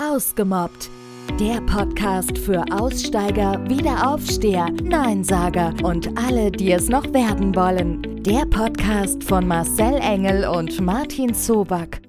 Ausgemobbt. Der Podcast für Aussteiger, Wiederaufsteher, Neinsager und alle, die es noch werden wollen. Der Podcast von Marcel Engel und Martin Zoback.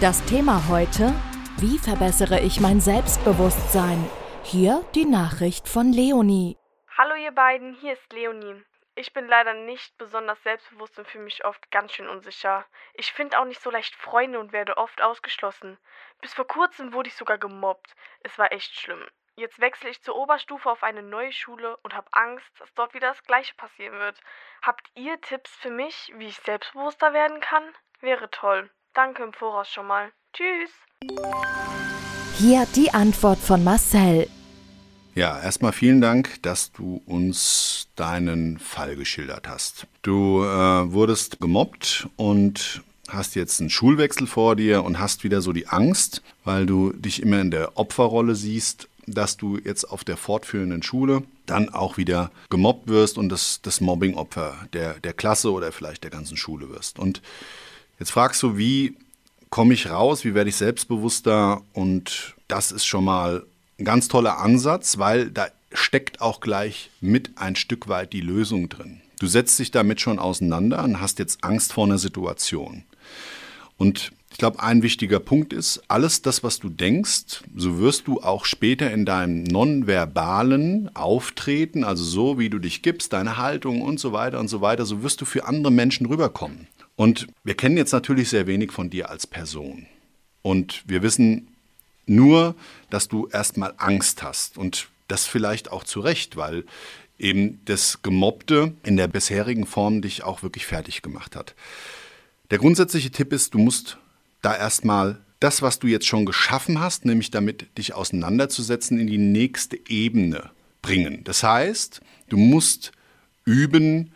Das Thema heute: Wie verbessere ich mein Selbstbewusstsein? Hier die Nachricht von Leonie. Hallo ihr beiden, hier ist Leonie. Ich bin leider nicht besonders selbstbewusst und fühle mich oft ganz schön unsicher. Ich finde auch nicht so leicht Freunde und werde oft ausgeschlossen. Bis vor kurzem wurde ich sogar gemobbt. Es war echt schlimm. Jetzt wechsle ich zur Oberstufe auf eine neue Schule und habe Angst, dass dort wieder das gleiche passieren wird. Habt ihr Tipps für mich, wie ich selbstbewusster werden kann? Wäre toll. Danke im Voraus schon mal. Tschüss. Hier die Antwort von Marcel. Ja, erstmal vielen Dank, dass du uns deinen Fall geschildert hast. Du äh, wurdest gemobbt und hast jetzt einen Schulwechsel vor dir und hast wieder so die Angst, weil du dich immer in der Opferrolle siehst, dass du jetzt auf der fortführenden Schule dann auch wieder gemobbt wirst und das, das Mobbing-Opfer der, der Klasse oder vielleicht der ganzen Schule wirst. Und jetzt fragst du, wie komme ich raus, wie werde ich selbstbewusster und das ist schon mal ganz toller Ansatz, weil da steckt auch gleich mit ein Stück weit die Lösung drin. Du setzt dich damit schon auseinander und hast jetzt Angst vor einer Situation. Und ich glaube, ein wichtiger Punkt ist, alles das, was du denkst, so wirst du auch später in deinem nonverbalen Auftreten, also so wie du dich gibst, deine Haltung und so weiter und so weiter, so wirst du für andere Menschen rüberkommen. Und wir kennen jetzt natürlich sehr wenig von dir als Person. Und wir wissen nur, dass du erstmal Angst hast und das vielleicht auch zu Recht, weil eben das Gemobbte in der bisherigen Form dich auch wirklich fertig gemacht hat. Der grundsätzliche Tipp ist, du musst da erstmal das, was du jetzt schon geschaffen hast, nämlich damit dich auseinanderzusetzen, in die nächste Ebene bringen. Das heißt, du musst üben,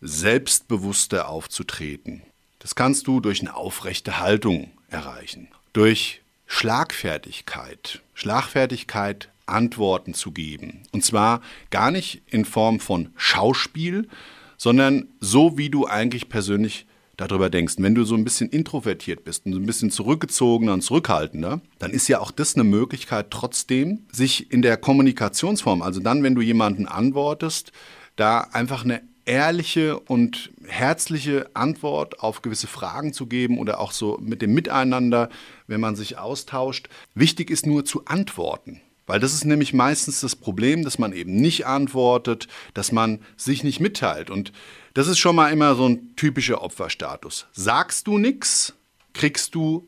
selbstbewusster aufzutreten. Das kannst du durch eine aufrechte Haltung erreichen, durch Schlagfertigkeit. Schlagfertigkeit, Antworten zu geben. Und zwar gar nicht in Form von Schauspiel, sondern so, wie du eigentlich persönlich darüber denkst. Wenn du so ein bisschen introvertiert bist und so ein bisschen zurückgezogener und zurückhaltender, dann ist ja auch das eine Möglichkeit trotzdem, sich in der Kommunikationsform, also dann, wenn du jemanden antwortest, da einfach eine ehrliche und herzliche Antwort auf gewisse Fragen zu geben oder auch so mit dem Miteinander, wenn man sich austauscht. Wichtig ist nur zu antworten. Weil das ist nämlich meistens das Problem, dass man eben nicht antwortet, dass man sich nicht mitteilt. Und das ist schon mal immer so ein typischer Opferstatus. Sagst du nichts, kriegst du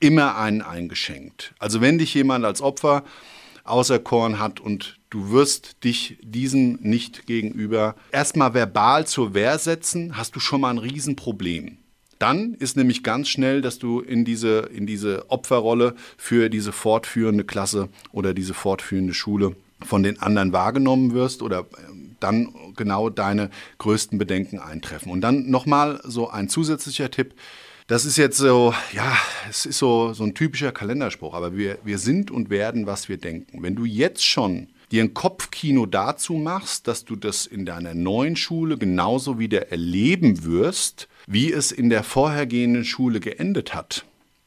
immer einen eingeschenkt. Also wenn dich jemand als Opfer auserkoren hat und du wirst dich diesem nicht gegenüber erstmal verbal zur Wehr setzen, hast du schon mal ein Riesenproblem. Dann ist nämlich ganz schnell, dass du in diese, in diese Opferrolle für diese fortführende Klasse oder diese fortführende Schule von den anderen wahrgenommen wirst oder äh, dann genau deine größten Bedenken eintreffen. Und dann nochmal so ein zusätzlicher Tipp. Das ist jetzt so, ja, es ist so, so ein typischer Kalenderspruch, aber wir, wir sind und werden, was wir denken. Wenn du jetzt schon dir ein Kopfkino dazu machst, dass du das in deiner neuen Schule genauso wieder erleben wirst, wie es in der vorhergehenden Schule geendet hat,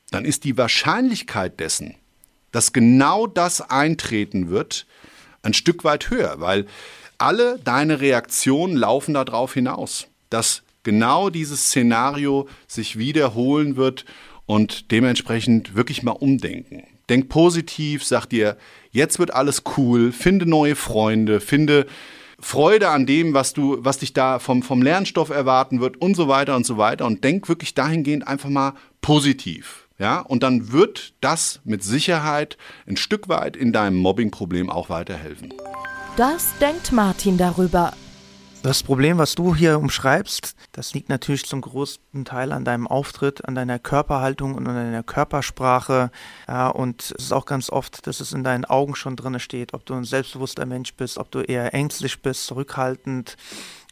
dann ist die Wahrscheinlichkeit dessen, dass genau das eintreten wird, ein Stück weit höher, weil alle deine Reaktionen laufen darauf hinaus, dass genau dieses Szenario sich wiederholen wird und dementsprechend wirklich mal umdenken. Denk positiv, sag dir, jetzt wird alles cool, finde neue Freunde, finde Freude an dem, was du, was dich da vom, vom Lernstoff erwarten wird und so weiter und so weiter und denk wirklich dahingehend einfach mal positiv. Ja, und dann wird das mit Sicherheit ein Stück weit in deinem Mobbing-Problem auch weiterhelfen. Das denkt Martin darüber. Das Problem, was du hier umschreibst, das liegt natürlich zum größten Teil an deinem Auftritt, an deiner Körperhaltung und an deiner Körpersprache. Ja, und es ist auch ganz oft, dass es in deinen Augen schon drin steht, ob du ein selbstbewusster Mensch bist, ob du eher ängstlich bist, zurückhaltend,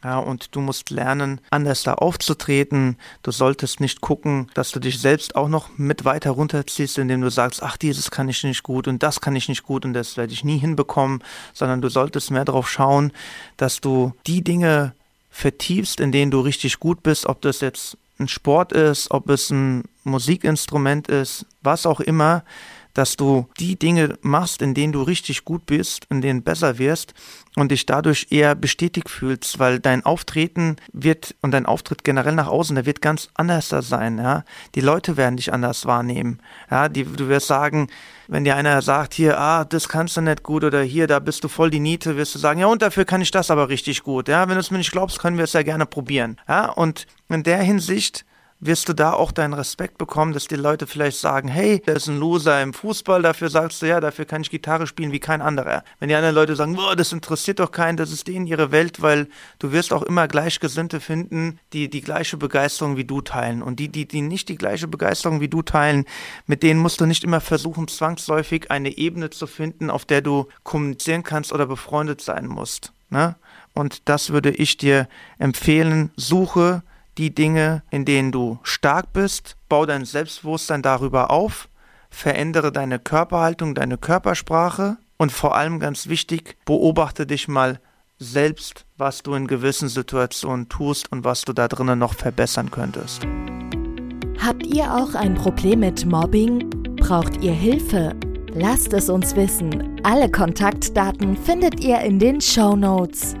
ja, und du musst lernen, anders da aufzutreten. Du solltest nicht gucken, dass du dich selbst auch noch mit weiter runterziehst, indem du sagst, ach, dieses kann ich nicht gut und das kann ich nicht gut und das werde ich nie hinbekommen, sondern du solltest mehr darauf schauen, dass du die Dinge vertiefst, in denen du richtig gut bist, ob das jetzt ein Sport ist, ob es ein Musikinstrument ist, was auch immer, dass du die Dinge machst, in denen du richtig gut bist, in denen besser wirst und dich dadurch eher bestätigt fühlst, weil dein Auftreten wird und dein Auftritt generell nach außen, der wird ganz anders sein, ja. Die Leute werden dich anders wahrnehmen, ja. Die, du wirst sagen, wenn dir einer sagt, hier, ah, das kannst du nicht gut oder hier, da bist du voll die Niete, wirst du sagen, ja, und dafür kann ich das aber richtig gut, ja. Wenn du es mir nicht glaubst, können wir es ja gerne probieren, ja. Und in der Hinsicht wirst du da auch deinen Respekt bekommen, dass die Leute vielleicht sagen, hey, der ist ein Loser im Fußball, dafür sagst du, ja, dafür kann ich Gitarre spielen wie kein anderer. Wenn die anderen Leute sagen, boah, das interessiert doch keinen, das ist denen ihre Welt, weil du wirst auch immer Gleichgesinnte finden, die die gleiche Begeisterung wie du teilen. Und die, die, die nicht die gleiche Begeisterung wie du teilen, mit denen musst du nicht immer versuchen, zwangsläufig eine Ebene zu finden, auf der du kommunizieren kannst oder befreundet sein musst. Ne? Und das würde ich dir empfehlen, suche die Dinge, in denen du stark bist, bau dein Selbstbewusstsein darüber auf, verändere deine Körperhaltung, deine Körpersprache und vor allem ganz wichtig, beobachte dich mal selbst, was du in gewissen Situationen tust und was du da drinnen noch verbessern könntest. Habt ihr auch ein Problem mit Mobbing? Braucht ihr Hilfe? Lasst es uns wissen. Alle Kontaktdaten findet ihr in den Show Notes.